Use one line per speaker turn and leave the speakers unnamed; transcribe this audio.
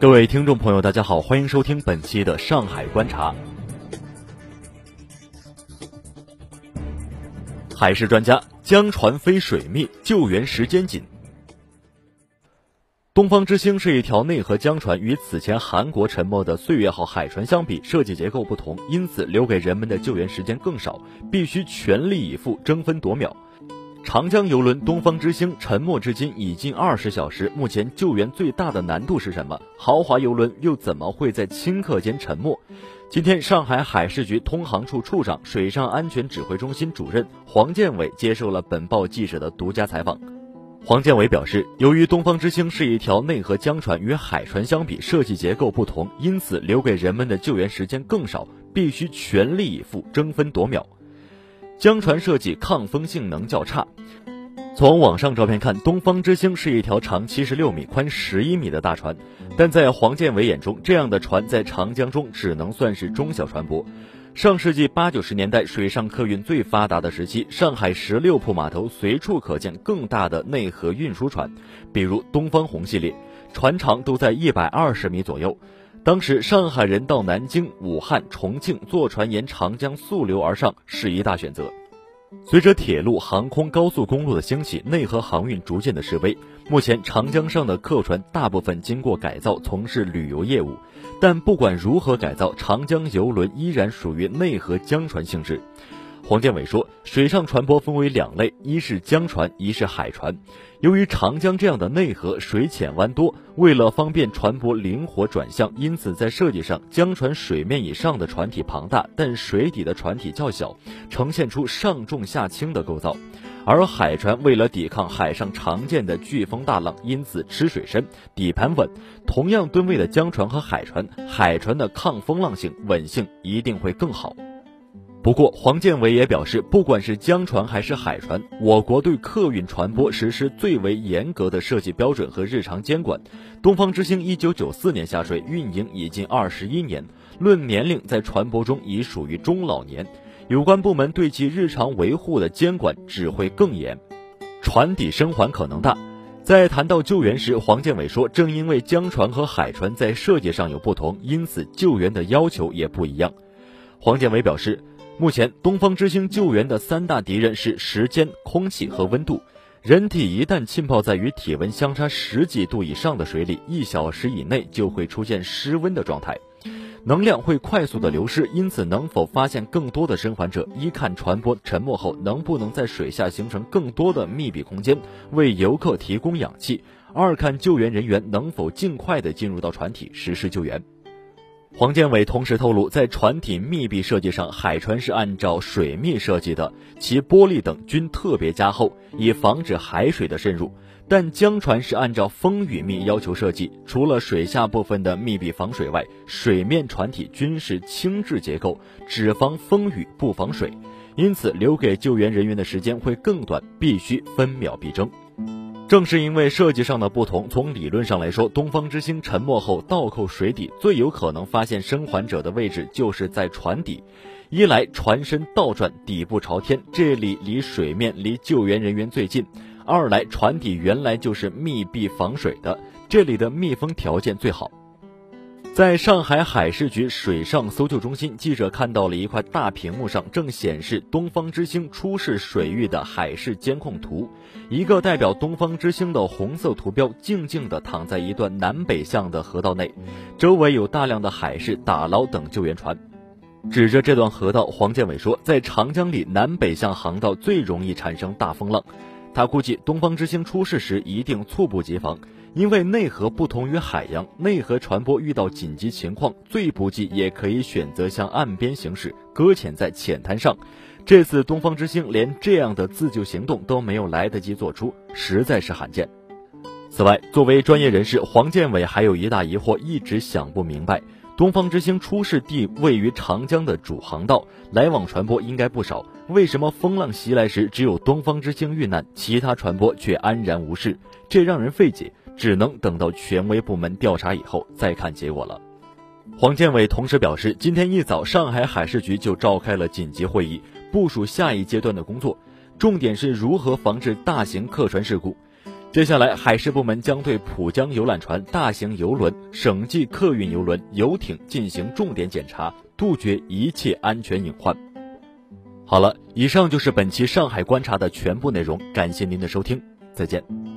各位听众朋友，大家好，欢迎收听本期的《上海观察》。海事专家：江船非水密，救援时间紧。东方之星是一条内河江船，与此前韩国沉没的岁月号海船相比，设计结构不同，因此留给人们的救援时间更少，必须全力以赴，争分夺秒。长江游轮东方之星沉没至今已近二十小时，目前救援最大的难度是什么？豪华游轮又怎么会在顷刻间沉没？今天，上海海事局通航处处长、水上安全指挥中心主任黄建伟接受了本报记者的独家采访。黄建伟表示，由于东方之星是一条内河江船，与海船相比设计结构不同，因此留给人们的救援时间更少，必须全力以赴，争分夺秒。江船设计抗风性能较差。从网上照片看，东方之星是一条长七十六米、宽十一米的大船，但在黄建伟眼中，这样的船在长江中只能算是中小船舶。上世纪八九十年代，水上客运最发达的时期，上海十六铺码头随处可见更大的内河运输船，比如东方红系列，船长都在一百二十米左右。当时上海人到南京、武汉、重庆坐船沿长江溯流而上是一大选择。随着铁路、航空、高速公路的兴起，内河航运逐渐的式微。目前，长江上的客船大部分经过改造，从事旅游业务。但不管如何改造，长江游轮依然属于内河江船性质。黄建伟说，水上船舶分为两类，一是江船，一是海船。由于长江这样的内河水浅湾多，为了方便船舶灵活转向，因此在设计上，江船水面以上的船体庞大，但水底的船体较小，呈现出上重下轻的构造。而海船为了抵抗海上常见的飓风大浪，因此吃水深，底盘稳。同样吨位的江船和海船，海船的抗风浪性、稳性一定会更好。不过，黄建伟也表示，不管是江船还是海船，我国对客运船舶实施最为严格的设计标准和日常监管。东方之星一九九四年下水，运营已近二十一年，论年龄，在船舶中已属于中老年。有关部门对其日常维护的监管只会更严。船底生还可能大。在谈到救援时，黄建伟说，正因为江船和海船在设计上有不同，因此救援的要求也不一样。黄建伟表示。目前，东方之星救援的三大敌人是时间、空气和温度。人体一旦浸泡在与体温相差十几度以上的水里，一小时以内就会出现失温的状态，能量会快速的流失。因此，能否发现更多的生还者，一看船舶沉没后能不能在水下形成更多的密闭空间，为游客提供氧气；二看救援人员能否尽快的进入到船体实施救援。黄建伟同时透露，在船体密闭设计上，海船是按照水密设计的，其玻璃等均特别加厚，以防止海水的渗入；但江船是按照风雨密要求设计，除了水下部分的密闭防水外，水面船体均是轻质结构，只防风雨不防水，因此留给救援人员的时间会更短，必须分秒必争。正是因为设计上的不同，从理论上来说，东方之星沉没后倒扣水底，最有可能发现生还者的位置就是在船底。一来船身倒转，底部朝天，这里离水面、离救援人员最近；二来船底原来就是密闭防水的，这里的密封条件最好。在上海海事局水上搜救中心，记者看到了一块大屏幕上正显示“东方之星”出事水域的海事监控图。一个代表“东方之星”的红色图标静静地躺在一段南北向的河道内，周围有大量的海事、打捞等救援船。指着这段河道，黄建伟说：“在长江里，南北向航道最容易产生大风浪。他估计，东方之星出事时一定猝不及防。”因为内河不同于海洋，内河船舶遇到紧急情况，最不济也可以选择向岸边行驶，搁浅在浅滩上。这次东方之星连这样的自救行动都没有来得及做出，实在是罕见。此外，作为专业人士，黄建伟还有一大疑惑一直想不明白：东方之星出事地位于长江的主航道，来往船舶应该不少，为什么风浪袭来时只有东方之星遇难，其他船舶却安然无事？这让人费解。只能等到权威部门调查以后再看结果了。黄建伟同时表示，今天一早，上海海事局就召开了紧急会议，部署下一阶段的工作，重点是如何防治大型客船事故。接下来，海事部门将对浦江游览船、大型游轮、省际客运游轮、游艇进行重点检查，杜绝一切安全隐患。好了，以上就是本期上海观察的全部内容，感谢您的收听，再见。